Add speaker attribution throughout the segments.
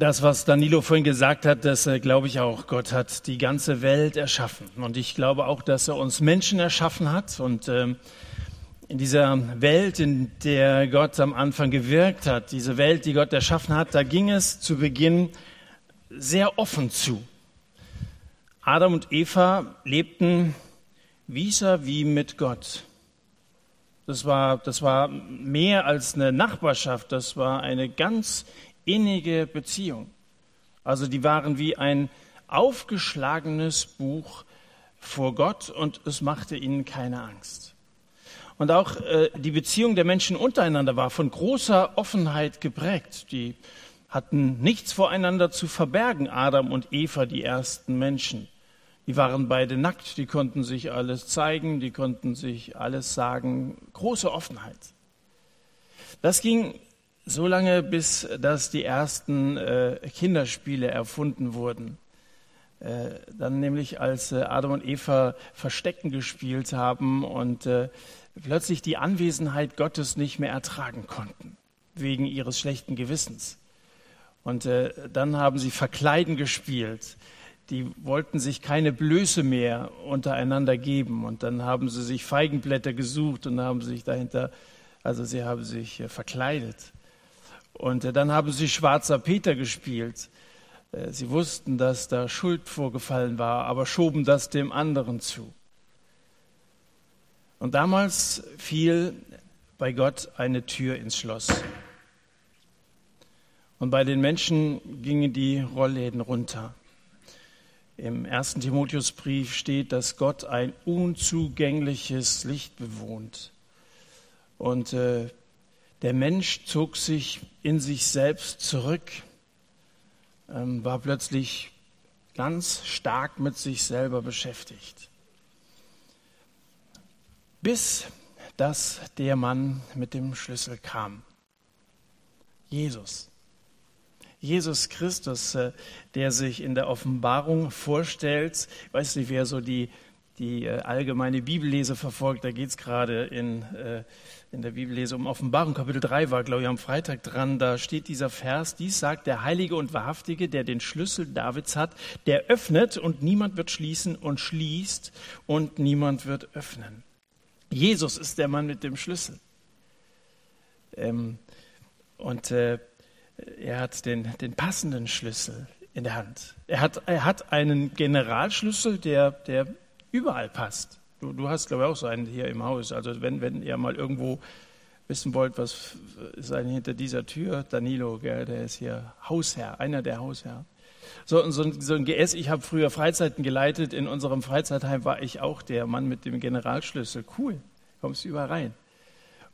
Speaker 1: Das, was Danilo vorhin gesagt hat, das äh, glaube ich auch. Gott hat die ganze Welt erschaffen. Und ich glaube auch, dass er uns Menschen erschaffen hat. Und ähm, in dieser Welt, in der Gott am Anfang gewirkt hat, diese Welt, die Gott erschaffen hat, da ging es zu Beginn sehr offen zu. Adam und Eva lebten vis-à-vis mit Gott. Das war, das war mehr als eine Nachbarschaft, das war eine ganz innige Beziehung. Also die waren wie ein aufgeschlagenes Buch vor Gott und es machte ihnen keine Angst. Und auch äh, die Beziehung der Menschen untereinander war von großer Offenheit geprägt. Die hatten nichts voreinander zu verbergen, Adam und Eva, die ersten Menschen. Die waren beide nackt, die konnten sich alles zeigen, die konnten sich alles sagen. Große Offenheit. Das ging so lange, bis dass die ersten äh, Kinderspiele erfunden wurden. Äh, dann nämlich, als äh, Adam und Eva Verstecken gespielt haben und äh, plötzlich die Anwesenheit Gottes nicht mehr ertragen konnten, wegen ihres schlechten Gewissens. Und äh, dann haben sie Verkleiden gespielt. Die wollten sich keine Blöße mehr untereinander geben. Und dann haben sie sich Feigenblätter gesucht und haben sich dahinter, also sie haben sich äh, verkleidet. Und äh, dann haben sie Schwarzer Peter gespielt. Äh, sie wussten, dass da Schuld vorgefallen war, aber schoben das dem anderen zu. Und damals fiel bei Gott eine Tür ins Schloss. Und bei den Menschen gingen die Rollläden runter. Im ersten Timotheusbrief steht, dass Gott ein unzugängliches Licht bewohnt. Und äh, der Mensch zog sich in sich selbst zurück, ähm, war plötzlich ganz stark mit sich selber beschäftigt. Bis dass der Mann mit dem Schlüssel kam. Jesus. Jesus Christus, äh, der sich in der Offenbarung vorstellt. Ich weiß nicht, wer so die, die äh, allgemeine Bibellese verfolgt. Da geht es gerade in äh, in der Bibellese um Offenbarung, Kapitel 3 war, glaube ich, am Freitag dran, da steht dieser Vers, dies sagt der Heilige und Wahrhaftige, der den Schlüssel Davids hat, der öffnet und niemand wird schließen und schließt und niemand wird öffnen. Jesus ist der Mann mit dem Schlüssel. Ähm, und äh, er hat den, den passenden Schlüssel in der Hand. Er hat, er hat einen Generalschlüssel, der, der überall passt. Du, du hast, glaube ich, auch so einen hier im Haus. Also wenn, wenn ihr mal irgendwo wissen wollt, was ist eigentlich hinter dieser Tür, Danilo, gell, der ist hier Hausherr, einer der Hausherren. So, so, ein, so ein GS, ich habe früher Freizeiten geleitet, in unserem Freizeitheim war ich auch der Mann mit dem Generalschlüssel. Cool, kommst überall rein.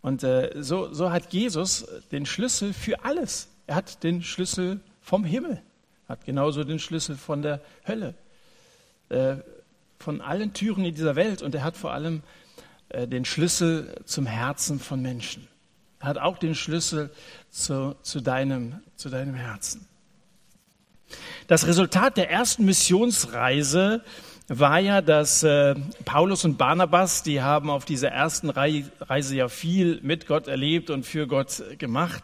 Speaker 1: Und äh, so, so hat Jesus den Schlüssel für alles. Er hat den Schlüssel vom Himmel, hat genauso den Schlüssel von der Hölle. Äh, von allen Türen in dieser Welt und er hat vor allem äh, den Schlüssel zum Herzen von Menschen. Er hat auch den Schlüssel zu, zu, deinem, zu deinem Herzen. Das Resultat der ersten Missionsreise war ja, dass äh, Paulus und Barnabas, die haben auf dieser ersten Reise ja viel mit Gott erlebt und für Gott gemacht.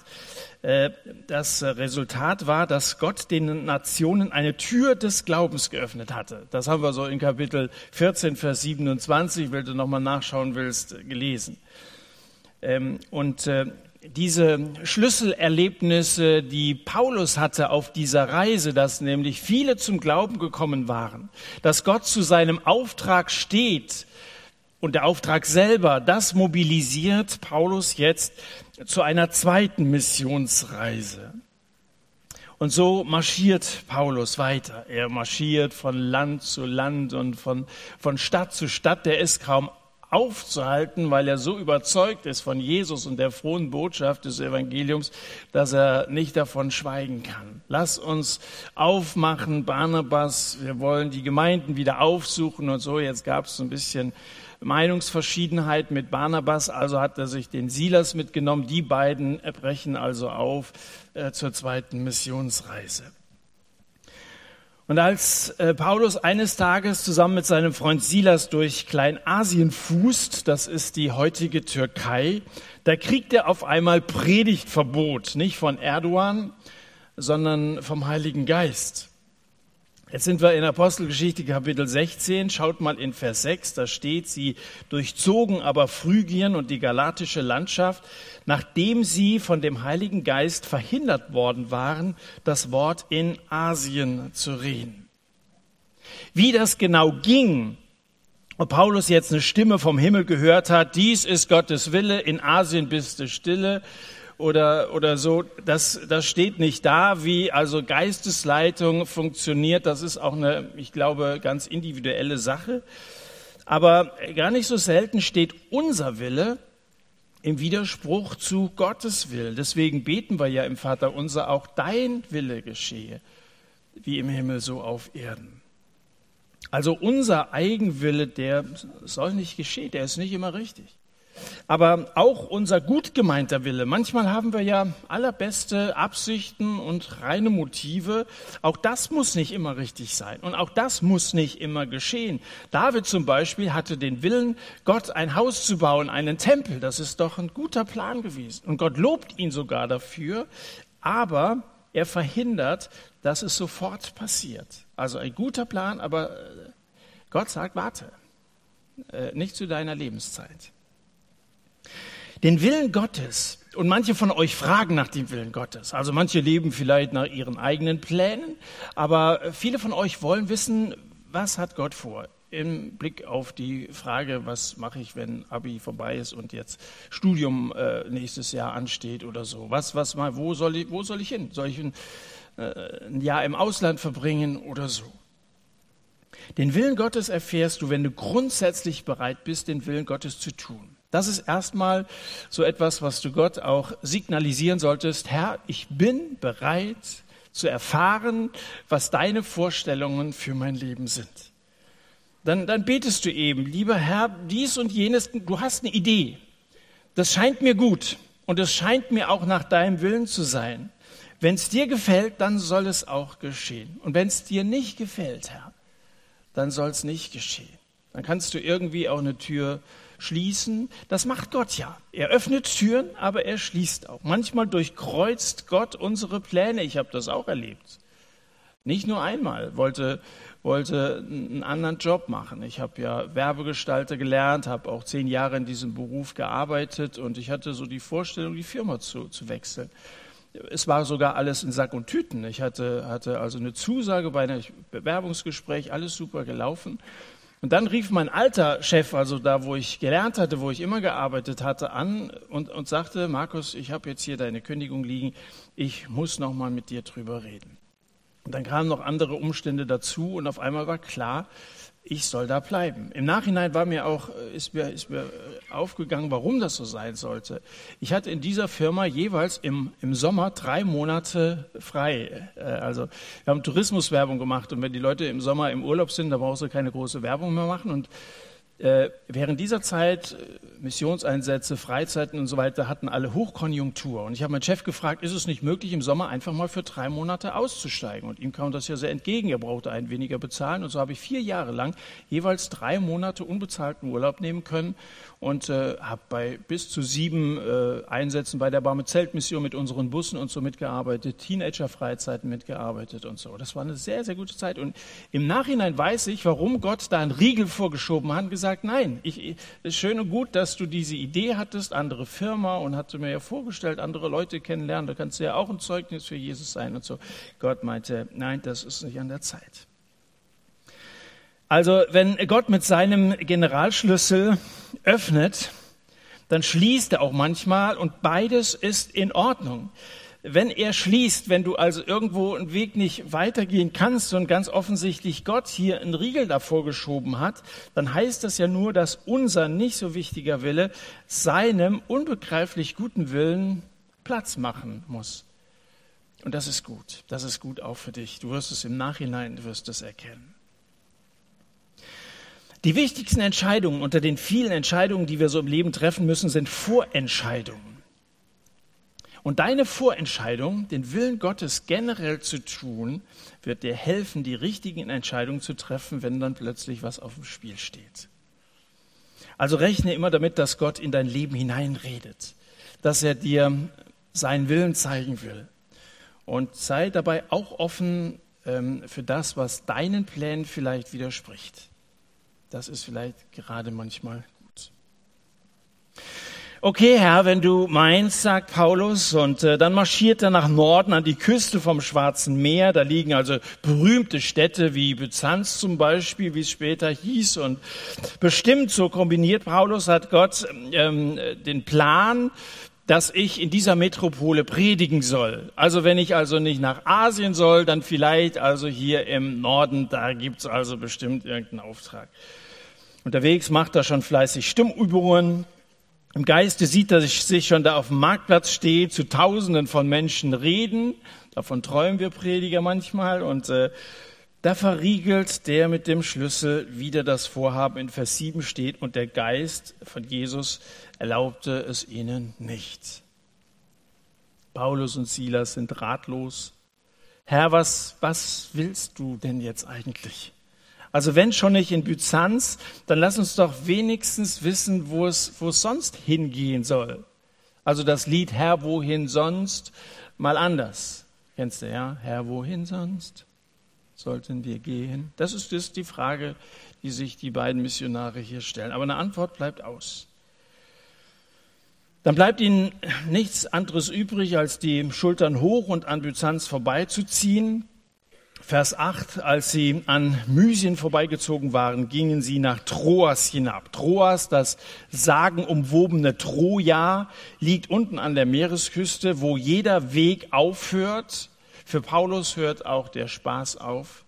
Speaker 1: Äh, das Resultat war, dass Gott den Nationen eine Tür des Glaubens geöffnet hatte. Das haben wir so in Kapitel 14, Vers 27, wenn du nochmal nachschauen willst, gelesen. Ähm, und äh, diese Schlüsselerlebnisse, die Paulus hatte auf dieser Reise, dass nämlich viele zum Glauben gekommen waren, dass Gott zu seinem Auftrag steht und der Auftrag selber, das mobilisiert Paulus jetzt zu einer zweiten Missionsreise. Und so marschiert Paulus weiter. Er marschiert von Land zu Land und von, von Stadt zu Stadt. Der ist kaum aufzuhalten, weil er so überzeugt ist von Jesus und der frohen Botschaft des Evangeliums, dass er nicht davon schweigen kann. Lass uns aufmachen, Barnabas, wir wollen die Gemeinden wieder aufsuchen und so. Jetzt gab es ein bisschen Meinungsverschiedenheit mit Barnabas, also hat er sich den Silas mitgenommen. Die beiden brechen also auf äh, zur zweiten Missionsreise. Und als äh, Paulus eines Tages zusammen mit seinem Freund Silas durch Kleinasien fußt, das ist die heutige Türkei, da kriegt er auf einmal Predigtverbot, nicht von Erdogan, sondern vom Heiligen Geist. Jetzt sind wir in Apostelgeschichte Kapitel 16. Schaut mal in Vers 6, da steht, sie durchzogen aber Phrygien und die galatische Landschaft, nachdem sie von dem Heiligen Geist verhindert worden waren, das Wort in Asien zu reden. Wie das genau ging, ob Paulus jetzt eine Stimme vom Himmel gehört hat, dies ist Gottes Wille, in Asien bist du stille, oder, oder so, das, das steht nicht da, wie also Geistesleitung funktioniert. Das ist auch eine, ich glaube, ganz individuelle Sache. Aber gar nicht so selten steht unser Wille im Widerspruch zu Gottes Willen. Deswegen beten wir ja im Vater unser auch dein Wille geschehe, wie im Himmel so auf Erden. Also unser Eigenwille, der soll nicht geschehen, der ist nicht immer richtig. Aber auch unser gut gemeinter Wille. Manchmal haben wir ja allerbeste Absichten und reine Motive. Auch das muss nicht immer richtig sein. Und auch das muss nicht immer geschehen. David zum Beispiel hatte den Willen, Gott ein Haus zu bauen, einen Tempel. Das ist doch ein guter Plan gewesen. Und Gott lobt ihn sogar dafür. Aber er verhindert, dass es sofort passiert. Also ein guter Plan, aber äh, Gott sagt, warte. Äh, nicht zu deiner Lebenszeit. Den Willen Gottes, und manche von euch fragen nach dem Willen Gottes, also manche leben vielleicht nach ihren eigenen Plänen, aber viele von euch wollen wissen, was hat Gott vor? Im Blick auf die Frage, was mache ich, wenn Abi vorbei ist und jetzt Studium äh, nächstes Jahr ansteht oder so. Was, was mal, wo soll ich, wo soll ich hin? Soll ich ein, äh, ein Jahr im Ausland verbringen oder so? Den Willen Gottes erfährst du, wenn du grundsätzlich bereit bist, den Willen Gottes zu tun. Das ist erstmal so etwas, was du Gott auch signalisieren solltest. Herr, ich bin bereit zu erfahren, was deine Vorstellungen für mein Leben sind. Dann, dann betest du eben, lieber Herr, dies und jenes, du hast eine Idee. Das scheint mir gut und es scheint mir auch nach deinem Willen zu sein. Wenn es dir gefällt, dann soll es auch geschehen. Und wenn es dir nicht gefällt, Herr, dann soll es nicht geschehen. Dann kannst du irgendwie auch eine Tür schließen. Das macht Gott ja. Er öffnet Türen, aber er schließt auch. Manchmal durchkreuzt Gott unsere Pläne. Ich habe das auch erlebt. Nicht nur einmal wollte wollte einen anderen Job machen. Ich habe ja Werbegestalter gelernt, habe auch zehn Jahre in diesem Beruf gearbeitet und ich hatte so die Vorstellung, die Firma zu, zu wechseln. Es war sogar alles in Sack und Tüten. Ich hatte, hatte also eine Zusage bei einem Bewerbungsgespräch, alles super gelaufen. Und dann rief mein alter Chef, also da, wo ich gelernt hatte, wo ich immer gearbeitet hatte, an und, und sagte, Markus, ich habe jetzt hier deine Kündigung liegen, ich muss noch mal mit dir drüber reden. Und dann kamen noch andere Umstände dazu und auf einmal war klar, ich soll da bleiben. Im Nachhinein war mir auch, äh, ist mir, ist mir äh, aufgegangen, warum das so sein sollte. Ich hatte in dieser Firma jeweils im, im Sommer drei Monate frei. Äh, also wir haben Tourismuswerbung gemacht und wenn die Leute im Sommer im Urlaub sind, da brauchst du keine große Werbung mehr machen und äh, während dieser Zeit äh, Missionseinsätze, Freizeiten und so weiter hatten alle Hochkonjunktur. Und ich habe meinen Chef gefragt, ist es nicht möglich, im Sommer einfach mal für drei Monate auszusteigen? Und ihm kam das ja sehr entgegen. Er brauchte einen weniger bezahlen. Und so habe ich vier Jahre lang jeweils drei Monate unbezahlten Urlaub nehmen können und äh, habe bei bis zu sieben äh, Einsätzen bei der Barme Zeltmission mit unseren Bussen und so mitgearbeitet, Teenager-Freizeiten mitgearbeitet und so. Das war eine sehr, sehr gute Zeit. Und im Nachhinein weiß ich, warum Gott da einen Riegel vorgeschoben hat und gesagt, nein, ich, ist schön und gut, dass du diese Idee hattest, andere Firma und hatte mir ja vorgestellt, andere Leute kennenlernen, da kannst du ja auch ein Zeugnis für Jesus sein und so. Gott meinte, nein, das ist nicht an der Zeit. Also wenn Gott mit seinem Generalschlüssel öffnet, dann schließt er auch manchmal und beides ist in Ordnung. Wenn er schließt, wenn du also irgendwo einen Weg nicht weitergehen kannst und ganz offensichtlich Gott hier einen Riegel davor geschoben hat, dann heißt das ja nur, dass unser nicht so wichtiger Wille seinem unbegreiflich guten Willen Platz machen muss. Und das ist gut. Das ist gut auch für dich. Du wirst es im Nachhinein, du wirst es erkennen. Die wichtigsten Entscheidungen unter den vielen Entscheidungen, die wir so im Leben treffen müssen, sind Vorentscheidungen. Und deine Vorentscheidung, den Willen Gottes generell zu tun, wird dir helfen, die richtigen Entscheidungen zu treffen, wenn dann plötzlich was auf dem Spiel steht. Also rechne immer damit, dass Gott in dein Leben hineinredet, dass er dir seinen Willen zeigen will. und sei dabei auch offen ähm, für das, was deinen Plänen vielleicht widerspricht. Das ist vielleicht gerade manchmal gut. Okay, Herr, wenn du meinst, sagt Paulus, und äh, dann marschiert er nach Norden an die Küste vom Schwarzen Meer. Da liegen also berühmte Städte wie Byzanz zum Beispiel, wie es später hieß. Und bestimmt so kombiniert Paulus hat Gott ähm, den Plan, dass ich in dieser Metropole predigen soll. Also wenn ich also nicht nach Asien soll, dann vielleicht also hier im Norden, da gibt's also bestimmt irgendeinen Auftrag. Unterwegs macht er schon fleißig Stimmübungen. Im Geiste sieht er sich schon da auf dem Marktplatz stehen, zu Tausenden von Menschen reden. Davon träumen wir Prediger manchmal. Und äh, da verriegelt der mit dem Schlüssel wieder das Vorhaben. In Vers 7 steht, und der Geist von Jesus erlaubte es ihnen nicht. Paulus und Silas sind ratlos. Herr, was, was willst du denn jetzt eigentlich? Also wenn schon nicht in Byzanz, dann lass uns doch wenigstens wissen, wo es, wo es sonst hingehen soll. Also das Lied Herr, wohin sonst, mal anders. Kennst du ja? Herr, wohin sonst sollten wir gehen? Das ist, das ist die Frage, die sich die beiden Missionare hier stellen. Aber eine Antwort bleibt aus. Dann bleibt ihnen nichts anderes übrig, als die Schultern hoch und an Byzanz vorbeizuziehen. Vers 8, als sie an Mysien vorbeigezogen waren, gingen sie nach Troas hinab. Troas, das sagenumwobene Troja, liegt unten an der Meeresküste, wo jeder Weg aufhört. Für Paulus hört auch der Spaß auf.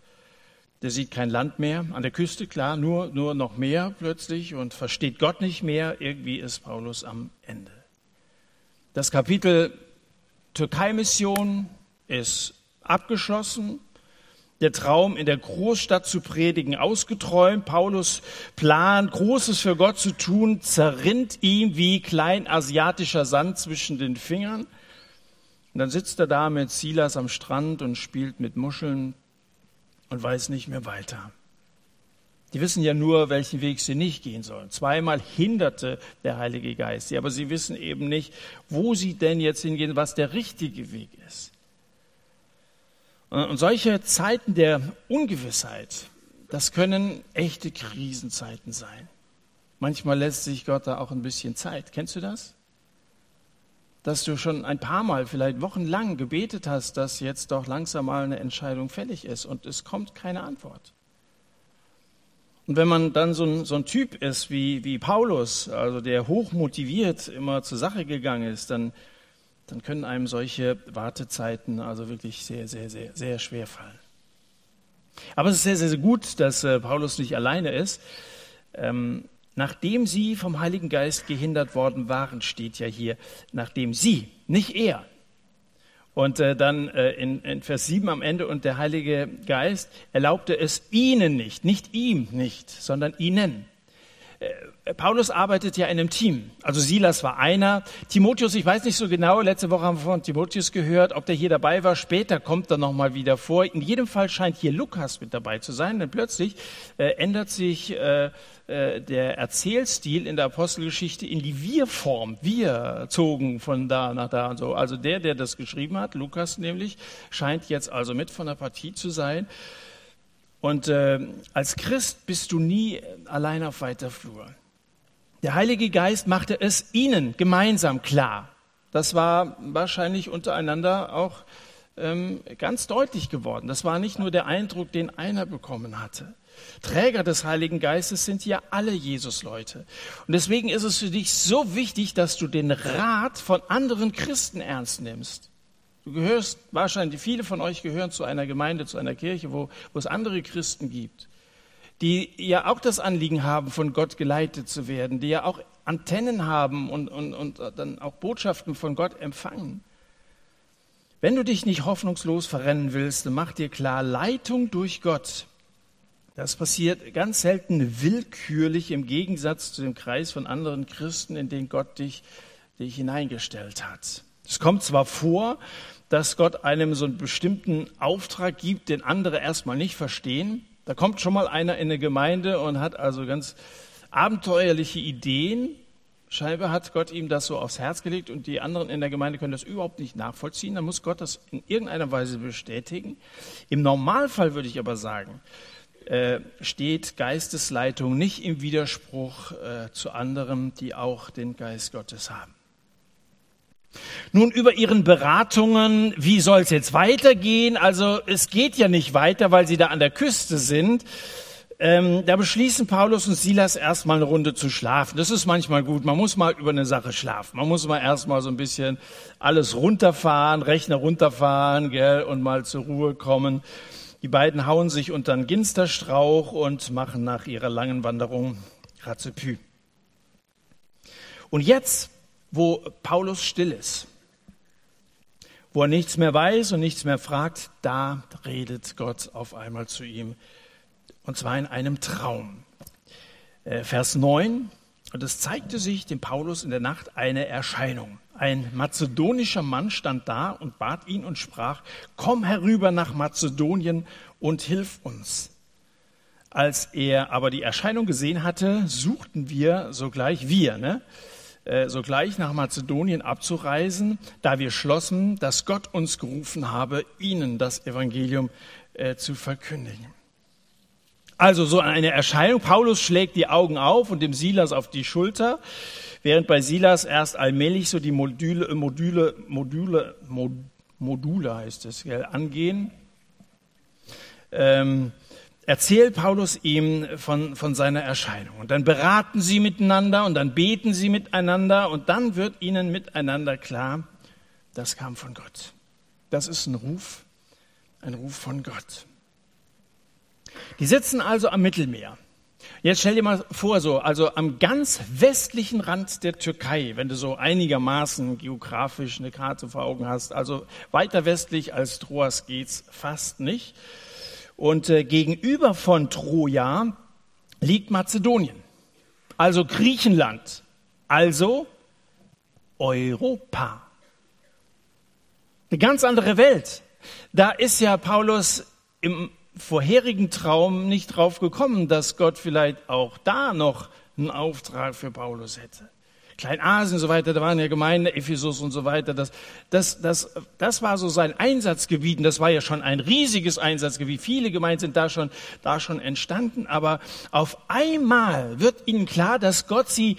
Speaker 1: Der sieht kein Land mehr. An der Küste, klar, nur, nur noch mehr plötzlich und versteht Gott nicht mehr. Irgendwie ist Paulus am Ende. Das Kapitel Türkei-Mission ist abgeschlossen der Traum, in der Großstadt zu predigen, ausgeträumt. Paulus Plan, Großes für Gott zu tun, zerrinnt ihm wie kleinasiatischer Sand zwischen den Fingern. Und dann sitzt er da mit Silas am Strand und spielt mit Muscheln und weiß nicht mehr weiter. Die wissen ja nur, welchen Weg sie nicht gehen sollen. Zweimal hinderte der Heilige Geist sie, aber sie wissen eben nicht, wo sie denn jetzt hingehen, was der richtige Weg ist. Und solche Zeiten der Ungewissheit, das können echte Krisenzeiten sein. Manchmal lässt sich Gott da auch ein bisschen Zeit. Kennst du das? Dass du schon ein paar Mal, vielleicht wochenlang gebetet hast, dass jetzt doch langsam mal eine Entscheidung fällig ist und es kommt keine Antwort. Und wenn man dann so ein, so ein Typ ist wie, wie Paulus, also der hochmotiviert immer zur Sache gegangen ist, dann dann können einem solche Wartezeiten also wirklich sehr, sehr, sehr, sehr schwer fallen. Aber es ist sehr, sehr, sehr gut, dass äh, Paulus nicht alleine ist. Ähm, nachdem sie vom Heiligen Geist gehindert worden waren, steht ja hier, nachdem sie, nicht er. Und äh, dann äh, in, in Vers 7 am Ende, und der Heilige Geist erlaubte es ihnen nicht, nicht ihm nicht, sondern ihnen. Paulus arbeitet ja in einem Team. Also Silas war einer. Timotheus, ich weiß nicht so genau, letzte Woche haben wir von Timotheus gehört, ob der hier dabei war. Später kommt er nochmal wieder vor. In jedem Fall scheint hier Lukas mit dabei zu sein, denn plötzlich äh, ändert sich äh, äh, der Erzählstil in der Apostelgeschichte in die Wir-Form. Wir zogen von da nach da und so. Also der, der das geschrieben hat, Lukas nämlich, scheint jetzt also mit von der Partie zu sein. Und äh, als Christ bist du nie allein auf weiter Flur. Der Heilige Geist machte es ihnen gemeinsam klar. Das war wahrscheinlich untereinander auch ähm, ganz deutlich geworden. Das war nicht nur der Eindruck, den einer bekommen hatte. Träger des Heiligen Geistes sind ja alle Jesus-Leute. Und deswegen ist es für dich so wichtig, dass du den Rat von anderen Christen ernst nimmst. Du gehörst, wahrscheinlich viele von euch gehören zu einer Gemeinde, zu einer Kirche, wo, wo es andere Christen gibt, die ja auch das Anliegen haben, von Gott geleitet zu werden, die ja auch Antennen haben und, und, und dann auch Botschaften von Gott empfangen. Wenn du dich nicht hoffnungslos verrennen willst, dann mach dir klar, Leitung durch Gott, das passiert ganz selten willkürlich im Gegensatz zu dem Kreis von anderen Christen, in den Gott dich, dich hineingestellt hat. Es kommt zwar vor, dass Gott einem so einen bestimmten Auftrag gibt, den andere erstmal nicht verstehen. Da kommt schon mal einer in eine Gemeinde und hat also ganz abenteuerliche Ideen, Scheinbar hat Gott ihm das so aufs Herz gelegt und die anderen in der Gemeinde können das überhaupt nicht nachvollziehen. Dann muss Gott das in irgendeiner Weise bestätigen. Im Normalfall würde ich aber sagen, äh, steht Geistesleitung nicht im Widerspruch äh, zu anderen, die auch den Geist Gottes haben. Nun über Ihren Beratungen, wie soll es jetzt weitergehen? Also es geht ja nicht weiter, weil Sie da an der Küste sind. Ähm, da beschließen Paulus und Silas erstmal eine Runde zu schlafen. Das ist manchmal gut. Man muss mal über eine Sache schlafen. Man muss mal erstmal so ein bisschen alles runterfahren, Rechner runterfahren, gell, und mal zur Ruhe kommen. Die beiden hauen sich unter einen Ginsterstrauch und machen nach ihrer langen Wanderung Ratzepü. Und jetzt, wo Paulus still ist, wo er nichts mehr weiß und nichts mehr fragt, da redet Gott auf einmal zu ihm und zwar in einem Traum. Äh, Vers 9, und es zeigte sich dem Paulus in der Nacht eine Erscheinung. Ein mazedonischer Mann stand da und bat ihn und sprach, komm herüber nach Mazedonien und hilf uns. Als er aber die Erscheinung gesehen hatte, suchten wir sogleich, wir, ne, äh, sogleich nach Mazedonien abzureisen, da wir schlossen, dass Gott uns gerufen habe, ihnen das Evangelium äh, zu verkündigen. Also so eine Erscheinung. Paulus schlägt die Augen auf und dem Silas auf die Schulter, während bei Silas erst allmählich so die Module, Module, Module, Module heißt es, gell, angehen. Ähm, erzählt Paulus ihm von, von seiner Erscheinung. Und dann beraten sie miteinander und dann beten sie miteinander und dann wird ihnen miteinander klar, das kam von Gott. Das ist ein Ruf, ein Ruf von Gott. Die sitzen also am Mittelmeer. Jetzt stell dir mal vor, so, also am ganz westlichen Rand der Türkei, wenn du so einigermaßen geografisch eine Karte vor Augen hast, also weiter westlich als Troas geht's fast nicht. Und äh, gegenüber von Troja liegt Mazedonien, also Griechenland, also Europa. Eine ganz andere Welt. Da ist ja Paulus im vorherigen Traum nicht drauf gekommen, dass Gott vielleicht auch da noch einen Auftrag für Paulus hätte. Kleinasien und so weiter, da waren ja Gemeinden, Ephesus und so weiter. Das, das, das, das war so sein Einsatzgebiet und das war ja schon ein riesiges Einsatzgebiet. Viele Gemeinden sind da schon, da schon entstanden, aber auf einmal wird ihnen klar, dass Gott sie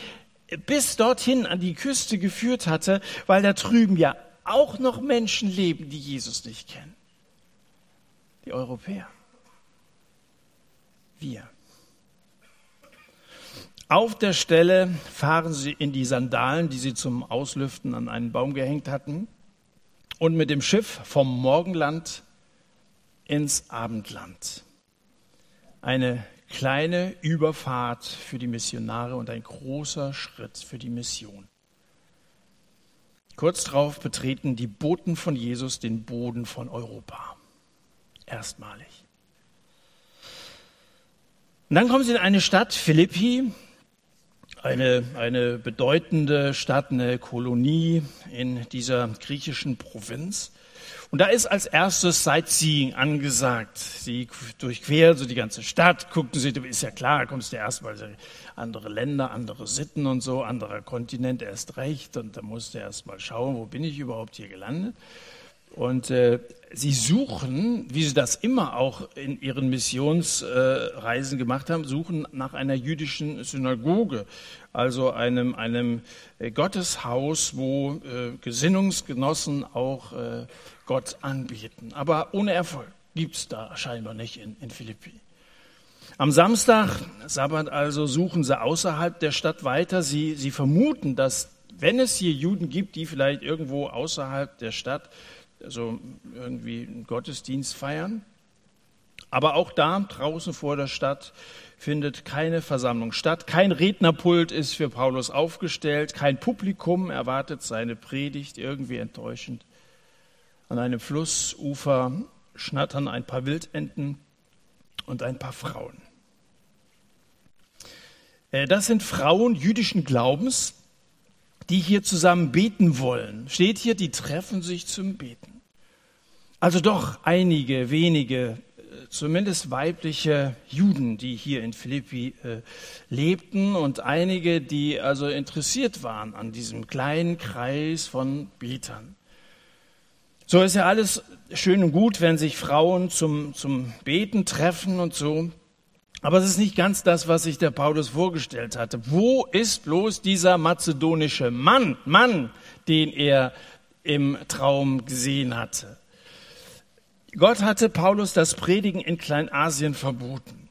Speaker 1: bis dorthin an die Küste geführt hatte, weil da drüben ja auch noch Menschen leben, die Jesus nicht kennen. Die Europäer wir. Auf der Stelle fahren sie in die Sandalen, die sie zum Auslüften an einen Baum gehängt hatten, und mit dem Schiff vom Morgenland ins Abendland. Eine kleine Überfahrt für die Missionare und ein großer Schritt für die Mission. Kurz darauf betreten die Boten von Jesus den Boden von Europa. Erstmalig. Und dann kommen sie in eine Stadt, Philippi, eine, eine bedeutende Stadt, eine Kolonie in dieser griechischen Provinz. Und da ist als erstes Sightseeing angesagt. Sie durchqueren so die ganze Stadt, gucken sie, ist ja klar, kommst du erstmal andere Länder, andere Sitten und so, anderer Kontinent erst recht. Und da musst du erstmal schauen, wo bin ich überhaupt hier gelandet. Und äh, sie suchen, wie sie das immer auch in ihren Missionsreisen äh, gemacht haben, suchen nach einer jüdischen Synagoge, also einem, einem äh, Gotteshaus, wo äh, Gesinnungsgenossen auch äh, Gott anbieten. Aber ohne Erfolg gibt's da scheinbar nicht in, in Philippi. Am Samstag, Sabbat also, suchen sie außerhalb der Stadt weiter. Sie, sie vermuten, dass wenn es hier Juden gibt, die vielleicht irgendwo außerhalb der Stadt also irgendwie einen Gottesdienst feiern. Aber auch da draußen vor der Stadt findet keine Versammlung statt. Kein Rednerpult ist für Paulus aufgestellt. Kein Publikum erwartet seine Predigt irgendwie enttäuschend. An einem Flussufer schnattern ein paar Wildenten und ein paar Frauen. Äh, das sind Frauen jüdischen Glaubens, die hier zusammen beten wollen. Steht hier, die treffen sich zum Beten. Also doch einige wenige zumindest weibliche Juden, die hier in Philippi äh, lebten und einige, die also interessiert waren an diesem kleinen Kreis von Betern. So ist ja alles schön und gut, wenn sich Frauen zum, zum Beten treffen und so. Aber es ist nicht ganz das, was sich der Paulus vorgestellt hatte. Wo ist bloß dieser mazedonische Mann, Mann, den er im Traum gesehen hatte? Gott hatte Paulus das Predigen in Kleinasien verboten.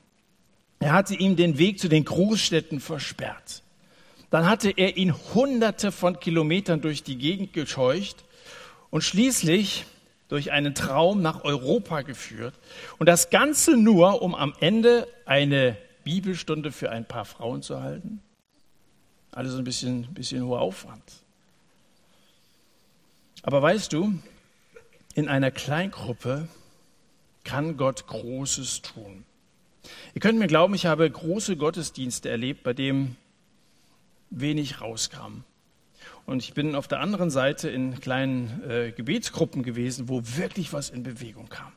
Speaker 1: Er hatte ihm den Weg zu den Großstädten versperrt. Dann hatte er ihn hunderte von Kilometern durch die Gegend gescheucht und schließlich durch einen Traum nach Europa geführt. Und das Ganze nur, um am Ende eine Bibelstunde für ein paar Frauen zu halten. Alles ein bisschen, bisschen hoher Aufwand. Aber weißt du, in einer Kleingruppe kann Gott Großes tun. Ihr könnt mir glauben, ich habe große Gottesdienste erlebt, bei dem wenig rauskam. Und ich bin auf der anderen Seite in kleinen äh, Gebetsgruppen gewesen, wo wirklich was in Bewegung kam.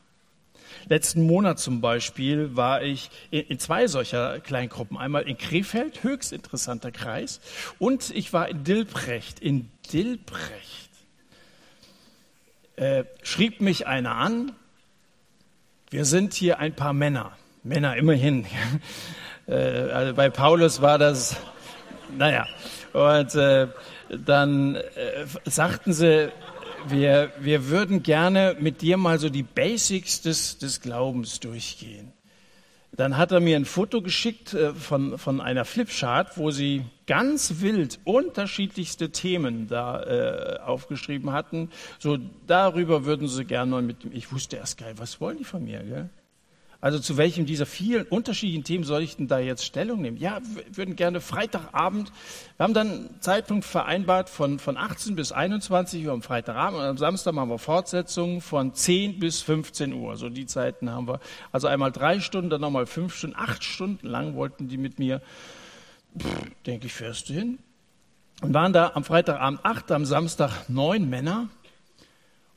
Speaker 1: Letzten Monat zum Beispiel war ich in, in zwei solcher Kleingruppen. Einmal in Krefeld, höchst interessanter Kreis, und ich war in Dilprecht. In Dilprecht äh, schrieb mich einer an, wir sind hier ein paar Männer, Männer immerhin. äh, also bei Paulus war das, naja, und äh, dann äh, sagten sie, wir, wir würden gerne mit dir mal so die Basics des, des Glaubens durchgehen. Dann hat er mir ein Foto geschickt äh, von, von einer Flipchart, wo sie ganz wild unterschiedlichste Themen da äh, aufgeschrieben hatten. So darüber würden sie gerne mal mit. Ich wusste erst geil, was wollen die von mir? Gell? Also zu welchem dieser vielen unterschiedlichen Themen soll ich denn da jetzt Stellung nehmen? Ja, wir würden gerne Freitagabend, wir haben dann einen Zeitpunkt vereinbart von, von 18 bis 21 Uhr am Freitagabend und am Samstag machen wir Fortsetzungen von 10 bis 15 Uhr. So die Zeiten haben wir. Also einmal drei Stunden, dann nochmal fünf Stunden, acht Stunden lang wollten die mit mir. Denke ich, fährst du hin? Und waren da am Freitagabend acht, am Samstag neun Männer.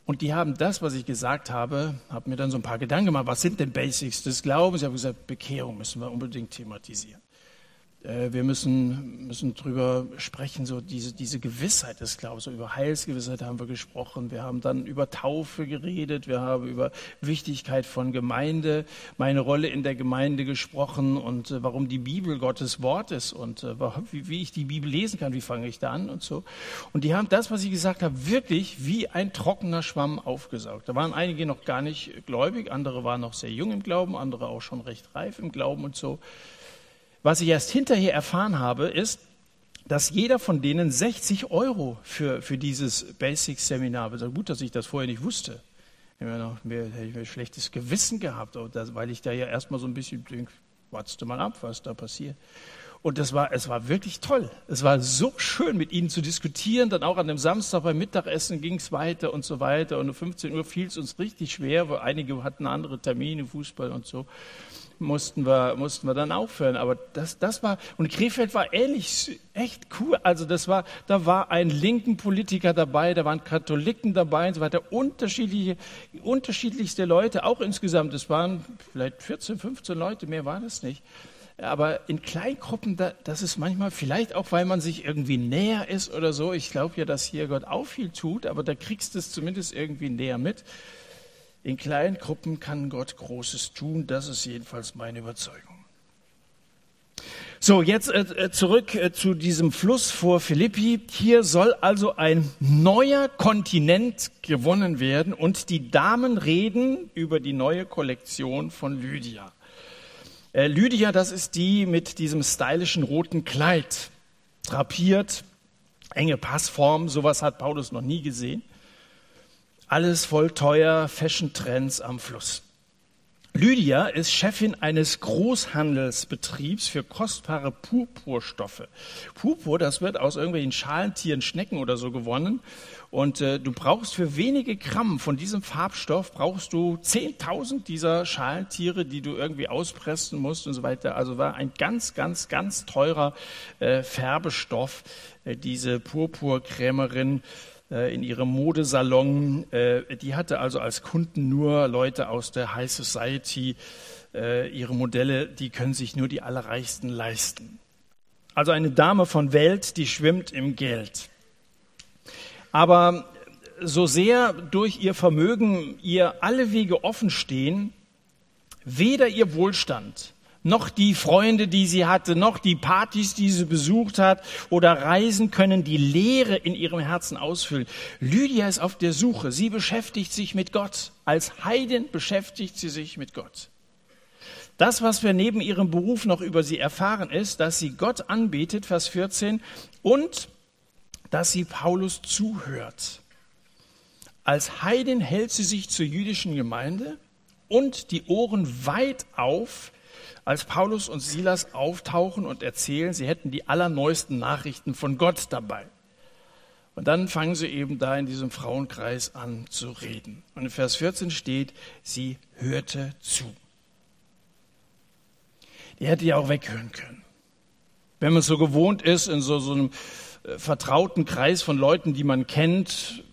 Speaker 1: Und die haben das, was ich gesagt habe, habe mir dann so ein paar Gedanken gemacht, was sind denn Basics des Glaubens? Ich habe gesagt, Bekehrung müssen wir unbedingt thematisieren. Äh, wir müssen, müssen drüber sprechen, so diese, diese Gewissheit des Glaubens, so über Heilsgewissheit haben wir gesprochen. Wir haben dann über Taufe geredet, wir haben über Wichtigkeit von Gemeinde, meine Rolle in der Gemeinde gesprochen und äh, warum die Bibel Gottes Wort ist und äh, wie, wie ich die Bibel lesen kann, wie fange ich da an und so. Und die haben das, was ich gesagt habe, wirklich wie ein trockener Schwamm aufgesaugt. Da waren einige noch gar nicht gläubig, andere waren noch sehr jung im Glauben, andere auch schon recht reif im Glauben und so. Was ich erst hinterher erfahren habe, ist, dass jeder von denen 60 Euro für, für dieses Basic-Seminar bezahlt. Gut, dass ich das vorher nicht wusste. Ich noch mehr, hätte ich ein schlechtes Gewissen gehabt, weil ich da ja erstmal so ein bisschen denke, wartest du mal ab, was da passiert. Und das war, es war wirklich toll. Es war so schön, mit ihnen zu diskutieren. Dann auch an dem Samstag beim Mittagessen ging es weiter und so weiter. Und um 15 Uhr fiel es uns richtig schwer, weil einige hatten andere Termine, Fußball und so mussten wir, mussten wir dann aufhören. Aber das, das war, und Krefeld war ehrlich, echt cool. Also das war, da war ein linken Politiker dabei, da waren Katholiken dabei und so weiter, unterschiedliche, unterschiedlichste Leute, auch insgesamt. Es waren vielleicht 14, 15 Leute, mehr war das nicht. Aber in Kleingruppen, da, das ist manchmal vielleicht auch, weil man sich irgendwie näher ist oder so. Ich glaube ja, dass hier Gott auch viel tut, aber da kriegst du es zumindest irgendwie näher mit. In kleinen Gruppen kann Gott Großes tun, das ist jedenfalls meine Überzeugung. So, jetzt äh, äh, zurück äh, zu diesem Fluss vor Philippi. Hier soll also ein neuer Kontinent gewonnen werden und die Damen reden über die neue Kollektion von Lydia. Lydia, das ist die mit diesem stylischen roten Kleid, drapiert, enge Passform, sowas hat Paulus noch nie gesehen. Alles voll teuer, Fashion-Trends am Fluss. Lydia ist Chefin eines Großhandelsbetriebs für kostbare Purpurstoffe. Purpur, das wird aus irgendwelchen Schalentieren, Schnecken oder so gewonnen. Und äh, du brauchst für wenige Gramm von diesem Farbstoff, brauchst du 10.000 dieser Schalentiere, die du irgendwie auspressen musst und so weiter. Also war ein ganz, ganz, ganz teurer äh, Färbestoff, äh, diese Purpurkrämerin in ihrem Modesalon. Äh, die hatte also als Kunden nur Leute aus der High Society. Äh, ihre Modelle, die können sich nur die Allerreichsten leisten. Also eine Dame von Welt, die schwimmt im Geld. Aber so sehr durch ihr Vermögen ihr alle Wege offen stehen, weder ihr Wohlstand noch die Freunde, die sie hatte, noch die Partys, die sie besucht hat oder Reisen können die Leere in ihrem Herzen ausfüllen. Lydia ist auf der Suche. Sie beschäftigt sich mit Gott. Als Heidin beschäftigt sie sich mit Gott. Das, was wir neben ihrem Beruf noch über sie erfahren, ist, dass sie Gott anbetet, Vers 14, und dass sie Paulus zuhört. Als Heidin hält sie sich zur jüdischen Gemeinde und die Ohren weit auf, als Paulus und Silas auftauchen und erzählen, sie hätten die allerneuesten Nachrichten von Gott dabei. Und dann fangen sie eben da in diesem Frauenkreis an zu reden. Und in Vers 14 steht, sie hörte zu. Die hätte ja auch weghören können. Wenn man so gewohnt ist, in so, so einem äh, vertrauten Kreis von Leuten, die man kennt,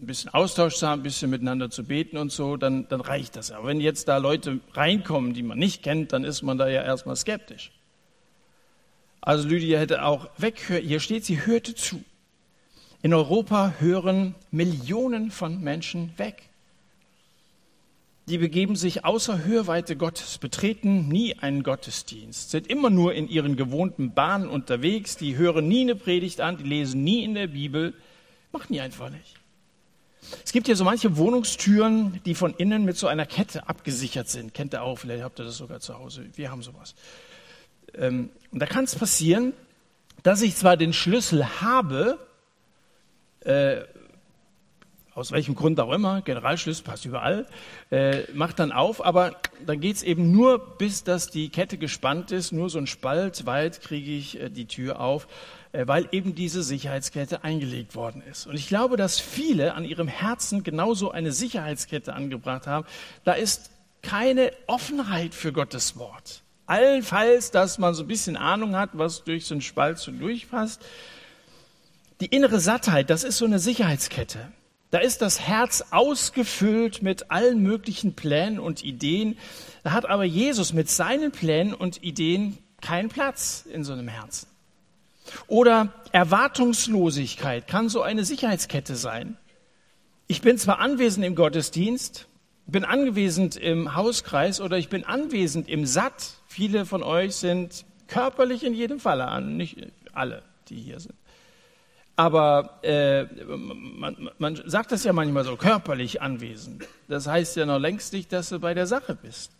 Speaker 1: ein bisschen Austausch zu haben, ein bisschen miteinander zu beten und so, dann, dann reicht das. Aber wenn jetzt da Leute reinkommen, die man nicht kennt, dann ist man da ja erstmal skeptisch. Also Lydia hätte auch weghören, hier steht, sie hörte zu. In Europa hören Millionen von Menschen weg. Die begeben sich außer Hörweite Gottes, betreten nie einen Gottesdienst, sind immer nur in ihren gewohnten Bahnen unterwegs, die hören nie eine Predigt an, die lesen nie in der Bibel, machen die einfach nicht. Es gibt hier so manche Wohnungstüren, die von innen mit so einer Kette abgesichert sind. Kennt ihr auch, vielleicht habt ihr das sogar zu Hause. Wir haben sowas. Ähm, und da kann es passieren, dass ich zwar den Schlüssel habe, äh, aus welchem Grund auch immer, Generalschlüssel passt überall, äh, macht dann auf, aber dann geht es eben nur, bis dass die Kette gespannt ist, nur so ein Spalt weit kriege ich äh, die Tür auf. Äh, weil eben diese Sicherheitskette eingelegt worden ist. Und ich glaube, dass viele an ihrem Herzen genauso eine Sicherheitskette angebracht haben. Da ist keine Offenheit für Gottes Wort. Allenfalls, dass man so ein bisschen Ahnung hat, was durch so einen Spalt so durchpasst. Die innere Sattheit, das ist so eine Sicherheitskette. Da ist das Herz ausgefüllt mit allen möglichen Plänen und Ideen. Da hat aber Jesus mit seinen Plänen und Ideen keinen Platz in so einem Herzen. Oder Erwartungslosigkeit kann so eine Sicherheitskette sein. Ich bin zwar anwesend im Gottesdienst, bin anwesend im Hauskreis oder ich bin anwesend im Satt. Viele von euch sind körperlich in jedem Falle an, nicht alle, die hier sind. Aber äh, man, man sagt das ja manchmal so, körperlich anwesend. Das heißt ja noch längst nicht, dass du bei der Sache bist.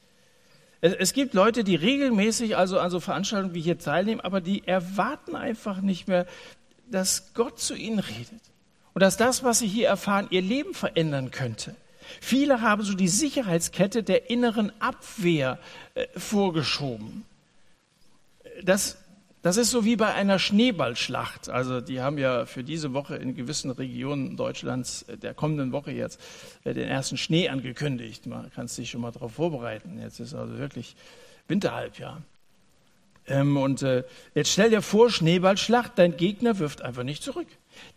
Speaker 1: Es gibt Leute, die regelmäßig also an so Veranstaltungen wie hier teilnehmen, aber die erwarten einfach nicht mehr, dass Gott zu ihnen redet und dass das, was sie hier erfahren, ihr Leben verändern könnte. Viele haben so die Sicherheitskette der inneren Abwehr äh, vorgeschoben. Das das ist so wie bei einer Schneeballschlacht. Also die haben ja für diese Woche in gewissen Regionen Deutschlands äh, der kommenden Woche jetzt äh, den ersten Schnee angekündigt. Man kann sich schon mal darauf vorbereiten. Jetzt ist also wirklich Winterhalbjahr. Ähm, und äh, jetzt stell dir vor, Schneeballschlacht, dein Gegner wirft einfach nicht zurück.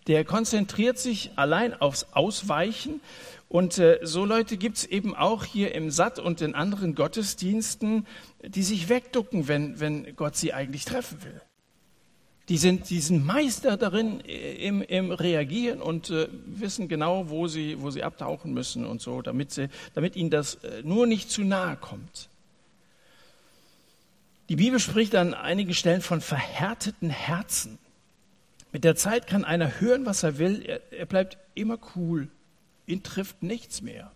Speaker 1: Der konzentriert sich allein aufs Ausweichen und äh, so Leute gibt es eben auch hier im Satt und in anderen Gottesdiensten, die sich wegducken, wenn, wenn Gott sie eigentlich treffen will. Die sind, die sind Meister darin äh, im, im Reagieren und äh, wissen genau, wo sie, wo sie abtauchen müssen und so, damit, sie, damit ihnen das äh, nur nicht zu nahe kommt. Die Bibel spricht an einigen Stellen von verhärteten Herzen. Mit der Zeit kann einer hören, was er will, er, er bleibt immer cool ihn trifft nichts mehr.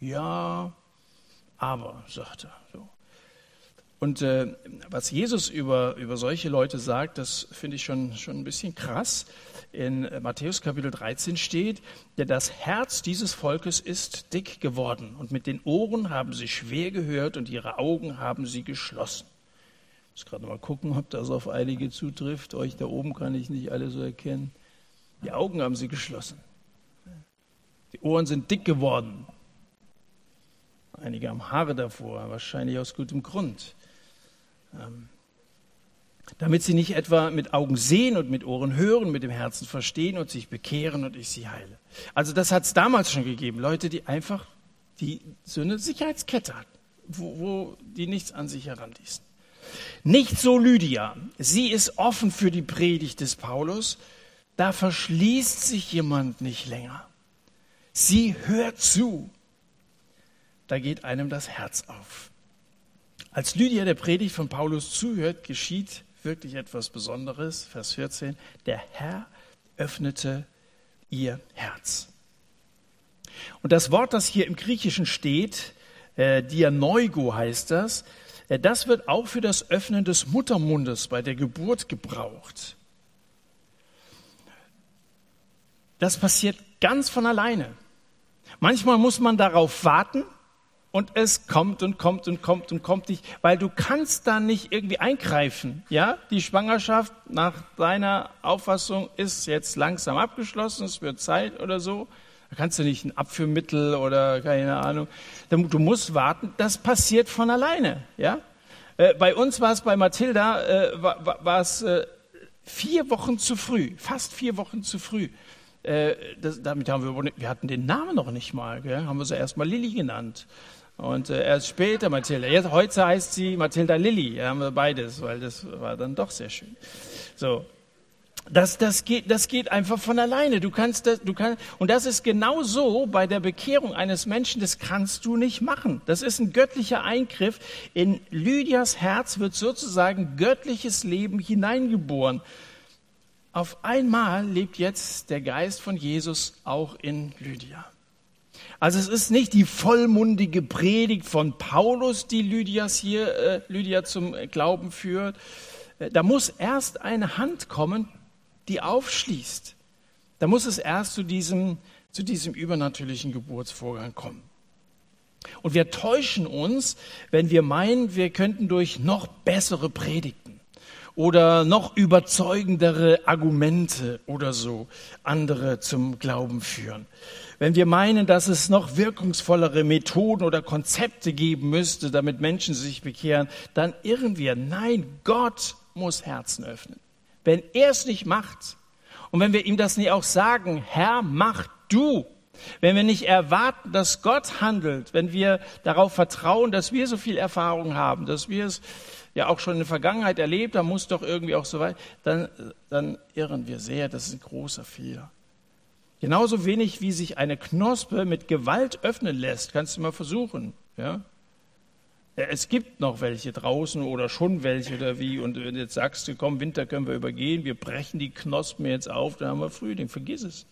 Speaker 1: Ja, aber, sagt er. So. Und äh, was Jesus über, über solche Leute sagt, das finde ich schon, schon ein bisschen krass. In äh, Matthäus Kapitel 13 steht, denn das Herz dieses Volkes ist dick geworden und mit den Ohren haben sie schwer gehört und ihre Augen haben sie geschlossen. Ich muss gerade mal gucken, ob das auf einige zutrifft. Euch da oben kann ich nicht alle so erkennen. Die Augen haben sie geschlossen. Die Ohren sind dick geworden. Einige haben Haare davor, wahrscheinlich aus gutem Grund. Ähm, damit sie nicht etwa mit Augen sehen und mit Ohren hören, mit dem Herzen verstehen und sich bekehren und ich sie heile. Also das hat es damals schon gegeben, Leute, die einfach die so eine Sicherheitskette hatten, wo, wo die nichts an sich heranließen. Nicht so Lydia. Sie ist offen für die Predigt des Paulus. Da verschließt sich jemand nicht länger. Sie hört zu. Da geht einem das Herz auf. Als Lydia der Predigt von Paulus zuhört, geschieht wirklich etwas Besonderes. Vers 14. Der Herr öffnete ihr Herz. Und das Wort, das hier im Griechischen steht, äh, Dianeugo heißt das, äh, das wird auch für das Öffnen des Muttermundes bei der Geburt gebraucht. Das passiert ganz von alleine. Manchmal muss man darauf warten und es kommt und kommt und kommt und kommt nicht, weil du kannst da nicht irgendwie eingreifen. Ja, die Schwangerschaft nach deiner Auffassung ist jetzt langsam abgeschlossen, es wird Zeit oder so. Da kannst du nicht ein Abführmittel oder keine Ahnung. Du musst warten. Das passiert von alleine. Ja? Äh, bei uns war es bei Mathilda äh, war, es äh, vier Wochen zu früh, fast vier Wochen zu früh. Äh, das, damit haben wir, wir hatten den Namen noch nicht mal, gell? haben wir sie erst mal Lilly genannt. Und äh, erst später Mathilda. Jetzt, heute heißt sie Mathilda Lilly. Ja, haben wir beides, weil das war dann doch sehr schön. So, das, das, geht, das geht einfach von alleine. Du kannst das, du kannst, und das ist genau so bei der Bekehrung eines Menschen, das kannst du nicht machen. Das ist ein göttlicher Eingriff. In Lydias Herz wird sozusagen göttliches Leben hineingeboren. Auf einmal lebt jetzt der Geist von Jesus auch in Lydia. Also es ist nicht die vollmundige Predigt von Paulus, die Lydias hier, äh, Lydia zum Glauben führt. Äh, da muss erst eine Hand kommen, die aufschließt. Da muss es erst zu diesem, zu diesem übernatürlichen Geburtsvorgang kommen. Und wir täuschen uns, wenn wir meinen, wir könnten durch noch bessere Predigten oder noch überzeugendere Argumente oder so andere zum Glauben führen. Wenn wir meinen, dass es noch wirkungsvollere Methoden oder Konzepte geben müsste, damit Menschen sich bekehren, dann irren wir. Nein, Gott muss Herzen öffnen. Wenn er es nicht macht und wenn wir ihm das nicht auch sagen, Herr, mach du. Wenn wir nicht erwarten, dass Gott handelt, wenn wir darauf vertrauen, dass wir so viel Erfahrung haben, dass wir es ja auch schon in der Vergangenheit erlebt haben, muss doch irgendwie auch so weit, dann, dann irren wir sehr. Das ist ein großer Fehler. Genauso wenig wie sich eine Knospe mit Gewalt öffnen lässt, kannst du mal versuchen. Ja? Es gibt noch welche draußen oder schon welche oder wie. Und wenn du jetzt sagst, komm, Winter können wir übergehen, wir brechen die Knospen jetzt auf, dann haben wir Frühling, vergiss es.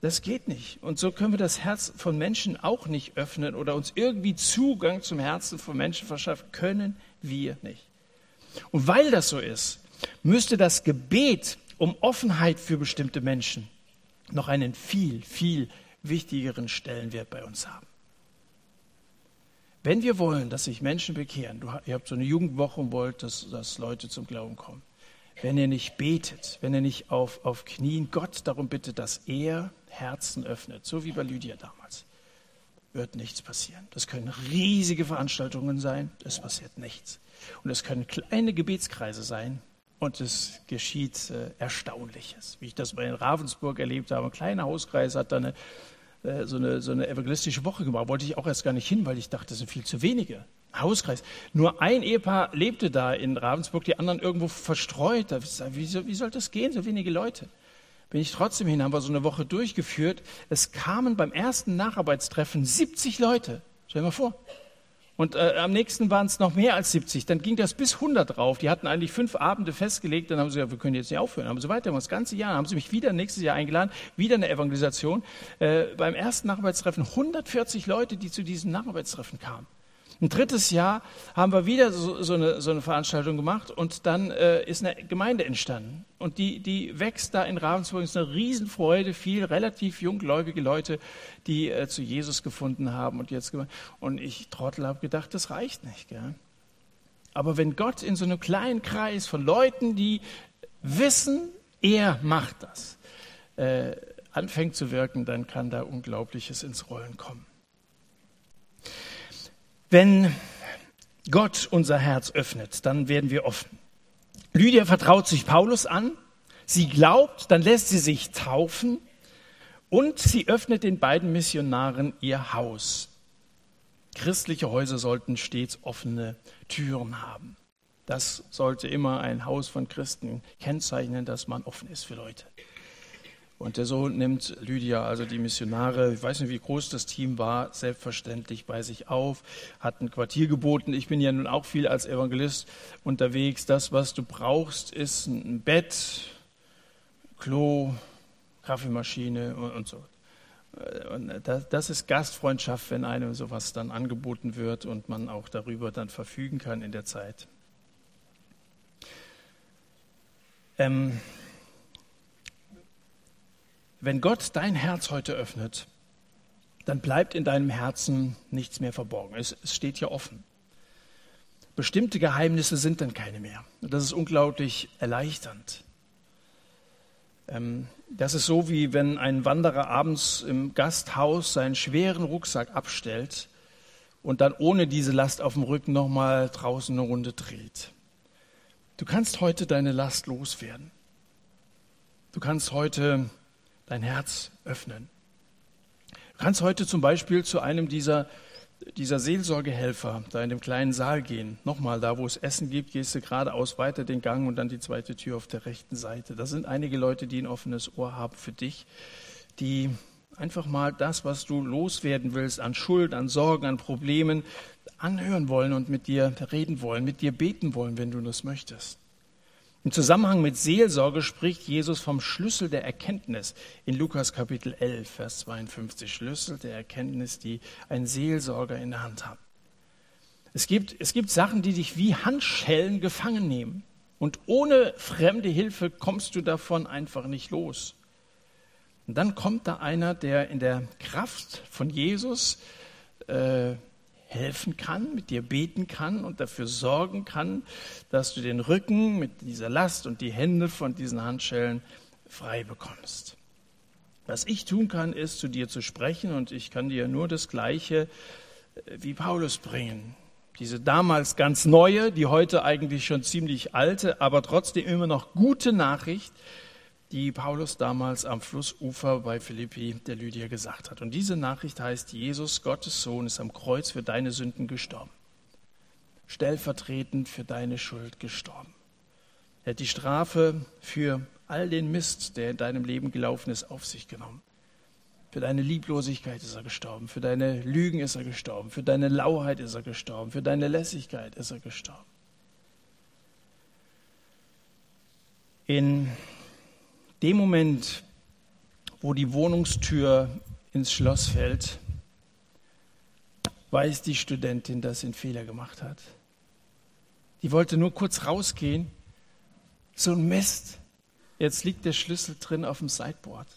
Speaker 1: Das geht nicht. Und so können wir das Herz von Menschen auch nicht öffnen oder uns irgendwie Zugang zum Herzen von Menschen verschaffen. Können wir nicht. Und weil das so ist, müsste das Gebet um Offenheit für bestimmte Menschen noch einen viel, viel wichtigeren Stellenwert bei uns haben. Wenn wir wollen, dass sich Menschen bekehren, du, ihr habt so eine Jugendwoche und wollt, dass, dass Leute zum Glauben kommen. Wenn ihr nicht betet, wenn ihr nicht auf, auf Knien Gott darum bittet, dass er Herzen öffnet, so wie bei Lydia damals, wird nichts passieren. Das können riesige Veranstaltungen sein, es passiert nichts. Und es können kleine Gebetskreise sein und es geschieht äh, Erstaunliches. Wie ich das bei in Ravensburg erlebt habe, ein kleiner Hauskreis hat da eine äh, so eine, so eine evangelistische Woche gemacht. Wollte ich auch erst gar nicht hin, weil ich dachte, das sind viel zu wenige. Hauskreis. Nur ein Ehepaar lebte da in Ravensburg, die anderen irgendwo verstreut. Wie, wie soll das gehen, so wenige Leute? Bin ich trotzdem hin, haben wir so eine Woche durchgeführt. Es kamen beim ersten Nacharbeitstreffen 70 Leute. Stell dir mal vor. Und äh, am nächsten waren es noch mehr als 70. Dann ging das bis 100 drauf. Die hatten eigentlich fünf Abende festgelegt. Dann haben sie gesagt, wir können jetzt nicht aufhören. Haben sie weiter, das ganze Jahr. Haben sie mich wieder nächstes Jahr eingeladen, wieder eine Evangelisation. Äh, beim ersten Nacharbeitstreffen 140 Leute, die zu diesem Nacharbeitstreffen kamen. Ein drittes Jahr haben wir wieder so, so, eine, so eine, Veranstaltung gemacht und dann äh, ist eine Gemeinde entstanden. Und die, die wächst da in Ravensburg, ist eine Riesenfreude, viel relativ junggläubige Leute, die äh, zu Jesus gefunden haben und jetzt Und ich, Trottel, habe gedacht, das reicht nicht. Gell? Aber wenn Gott in so einem kleinen Kreis von Leuten, die wissen, er macht das, äh, anfängt zu wirken, dann kann da Unglaubliches ins Rollen kommen. Wenn Gott unser Herz öffnet, dann werden wir offen. Lydia vertraut sich Paulus an, sie glaubt, dann lässt sie sich taufen und sie öffnet den beiden Missionaren ihr Haus. Christliche Häuser sollten stets offene Türen haben. Das sollte immer ein Haus von Christen kennzeichnen, dass man offen ist für Leute. Und der Sohn nimmt Lydia, also die Missionare, ich weiß nicht, wie groß das Team war, selbstverständlich bei sich auf, hat ein Quartier geboten. Ich bin ja nun auch viel als Evangelist unterwegs. Das, was du brauchst, ist ein Bett, Klo, Kaffeemaschine und, und so. Und das ist Gastfreundschaft, wenn einem sowas dann angeboten wird und man auch darüber dann verfügen kann in der Zeit. Ähm, wenn Gott dein Herz heute öffnet, dann bleibt in deinem Herzen nichts mehr verborgen. Es, es steht ja offen. Bestimmte Geheimnisse sind dann keine mehr. Und das ist unglaublich erleichternd. Ähm, das ist so, wie wenn ein Wanderer abends im Gasthaus seinen schweren Rucksack abstellt und dann ohne diese Last auf dem Rücken nochmal draußen eine Runde dreht. Du kannst heute deine Last loswerden. Du kannst heute dein Herz öffnen. Du kannst heute zum Beispiel zu einem dieser, dieser Seelsorgehelfer da in dem kleinen Saal gehen. Nochmal, da wo es Essen gibt, gehst du geradeaus weiter den Gang und dann die zweite Tür auf der rechten Seite. Da sind einige Leute, die ein offenes Ohr haben für dich, die einfach mal das, was du loswerden willst an Schuld, an Sorgen, an Problemen, anhören wollen und mit dir reden wollen, mit dir beten wollen, wenn du das möchtest. Im Zusammenhang mit Seelsorge spricht Jesus vom Schlüssel der Erkenntnis in Lukas Kapitel 11, Vers 52. Schlüssel der Erkenntnis, die ein Seelsorger in der Hand hat. Es gibt, es gibt Sachen, die dich wie Handschellen gefangen nehmen. Und ohne fremde Hilfe kommst du davon einfach nicht los. Und dann kommt da einer, der in der Kraft von Jesus äh, helfen kann, mit dir beten kann und dafür sorgen kann, dass du den Rücken mit dieser Last und die Hände von diesen Handschellen frei bekommst. Was ich tun kann, ist zu dir zu sprechen und ich kann dir nur das Gleiche äh, wie Paulus bringen. Diese damals ganz neue, die heute eigentlich schon ziemlich alte, aber trotzdem immer noch gute Nachricht, die Paulus damals am Flussufer bei Philippi der Lydia gesagt hat. Und diese Nachricht heißt, Jesus, Gottes Sohn, ist am Kreuz für deine Sünden gestorben. Stellvertretend für deine Schuld gestorben. Er hat die Strafe für all den Mist, der in deinem Leben gelaufen ist, auf sich genommen. Für deine Lieblosigkeit ist er gestorben, für deine Lügen ist er gestorben, für deine Lauheit ist er gestorben, für deine Lässigkeit ist er gestorben. In dem Moment, wo die Wohnungstür ins Schloss fällt, weiß die Studentin, dass sie einen Fehler gemacht hat. Die wollte nur kurz rausgehen. So ein Mist. Jetzt liegt der Schlüssel drin auf dem Sideboard.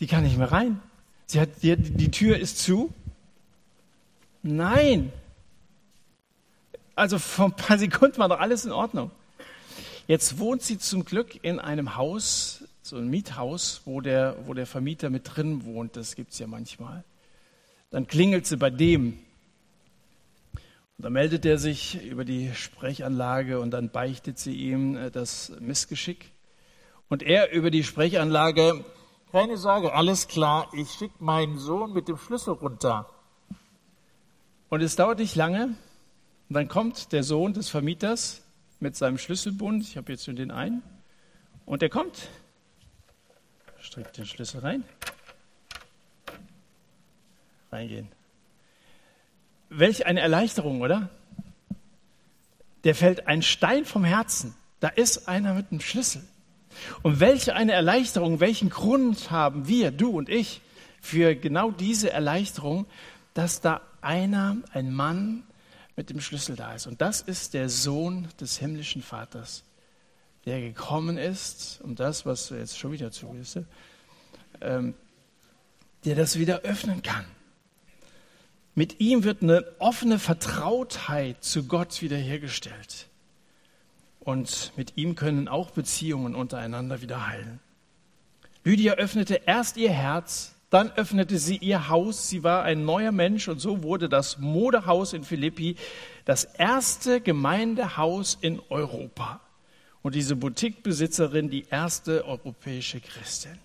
Speaker 1: Die kann nicht mehr rein. Sie hat, die, die Tür ist zu. Nein. Also vor ein paar Sekunden war doch alles in Ordnung. Jetzt wohnt sie zum Glück in einem Haus, so ein Miethaus, wo der, wo der Vermieter mit drin wohnt. Das gibt es ja manchmal. Dann klingelt sie bei dem. Und dann meldet er sich über die Sprechanlage und dann beichtet sie ihm äh, das Missgeschick. Und er über die Sprechanlage, keine Sorge, alles klar, ich schicke meinen Sohn mit dem Schlüssel runter. Und es dauert nicht lange. Und dann kommt der Sohn des Vermieters mit seinem Schlüsselbund. Ich habe jetzt nur den einen. Und er kommt, streckt den Schlüssel rein. Reingehen. Welch eine Erleichterung, oder? Der fällt ein Stein vom Herzen. Da ist einer mit einem Schlüssel. Und welche eine Erleichterung, welchen Grund haben wir, du und ich, für genau diese Erleichterung, dass da einer, ein Mann, mit dem Schlüssel da ist. Und das ist der Sohn des himmlischen Vaters, der gekommen ist, um das, was jetzt schon wieder zugehst, ähm, der das wieder öffnen kann. Mit ihm wird eine offene Vertrautheit zu Gott wiederhergestellt. Und mit ihm können auch Beziehungen untereinander wieder heilen. Lydia öffnete erst ihr Herz Dann öffnete sie ihr Haus. Sie war ein neuer Mensch und so wurde das Modehaus in Philippi das erste Gemeindehaus in Europa. Und diese Boutiquebesitzerin die erste europäische Christin.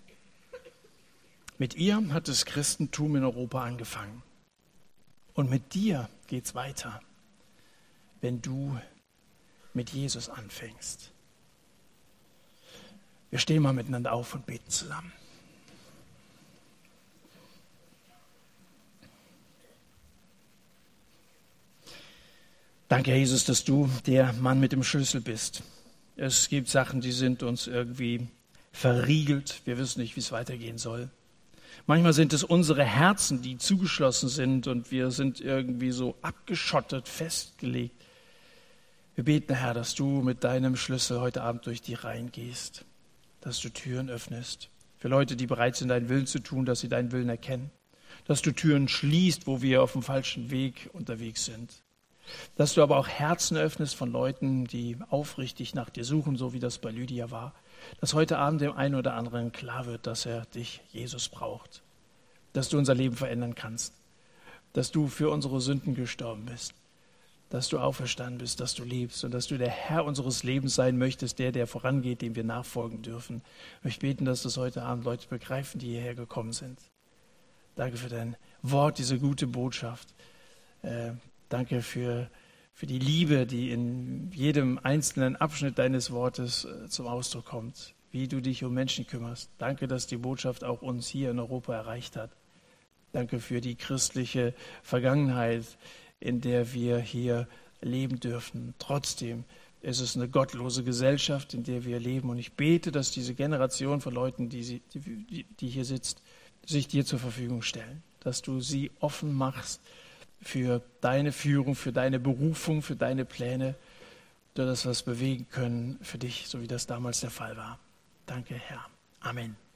Speaker 1: Mit ihr hat das Christentum in Europa angefangen. Und mit dir geht es weiter, wenn du mit Jesus anfängst. Wir stehen mal miteinander auf und beten zusammen. Danke, Jesus, dass du der Mann mit dem Schlüssel bist. Es gibt Sachen, die sind uns irgendwie verriegelt. Wir wissen nicht, wie es weitergehen soll. Manchmal sind es unsere Herzen, die zugeschlossen sind und wir sind irgendwie so abgeschottet, festgelegt. Wir beten, Herr, dass du mit deinem Schlüssel heute Abend durch die Reihen gehst, dass du Türen öffnest. Für Leute, die bereit sind, deinen Willen zu tun, dass sie deinen Willen erkennen. Dass du Türen schließt, wo wir auf dem falschen Weg unterwegs sind. Dass du aber auch Herzen öffnest von Leuten, die aufrichtig nach dir suchen, so wie das bei Lydia war. Dass heute Abend dem einen oder anderen klar wird, dass er dich, Jesus, braucht. Dass du unser Leben verändern kannst. Dass du für unsere Sünden gestorben bist dass du auferstanden bist, dass du lebst und dass du der Herr unseres Lebens sein möchtest, der, der vorangeht, dem wir nachfolgen dürfen. Ich möchte beten, dass das heute Abend Leute begreifen, die hierher gekommen sind. Danke für dein Wort, diese gute Botschaft. Äh, danke für, für die Liebe, die in jedem einzelnen Abschnitt deines Wortes äh, zum Ausdruck kommt, wie du dich um Menschen kümmerst. Danke, dass die Botschaft auch uns hier in Europa erreicht hat. Danke für die christliche Vergangenheit, in der wir hier leben dürfen. Trotzdem ist es eine gottlose Gesellschaft, in der wir leben. Und ich bete, dass diese Generation von Leuten, die, die, die hier sitzt, sich dir zur Verfügung stellen. Dass du sie offen machst für deine Führung, für deine Berufung, für deine Pläne, dass wir was bewegen können für dich, so wie das damals der Fall war. Danke, Herr. Amen.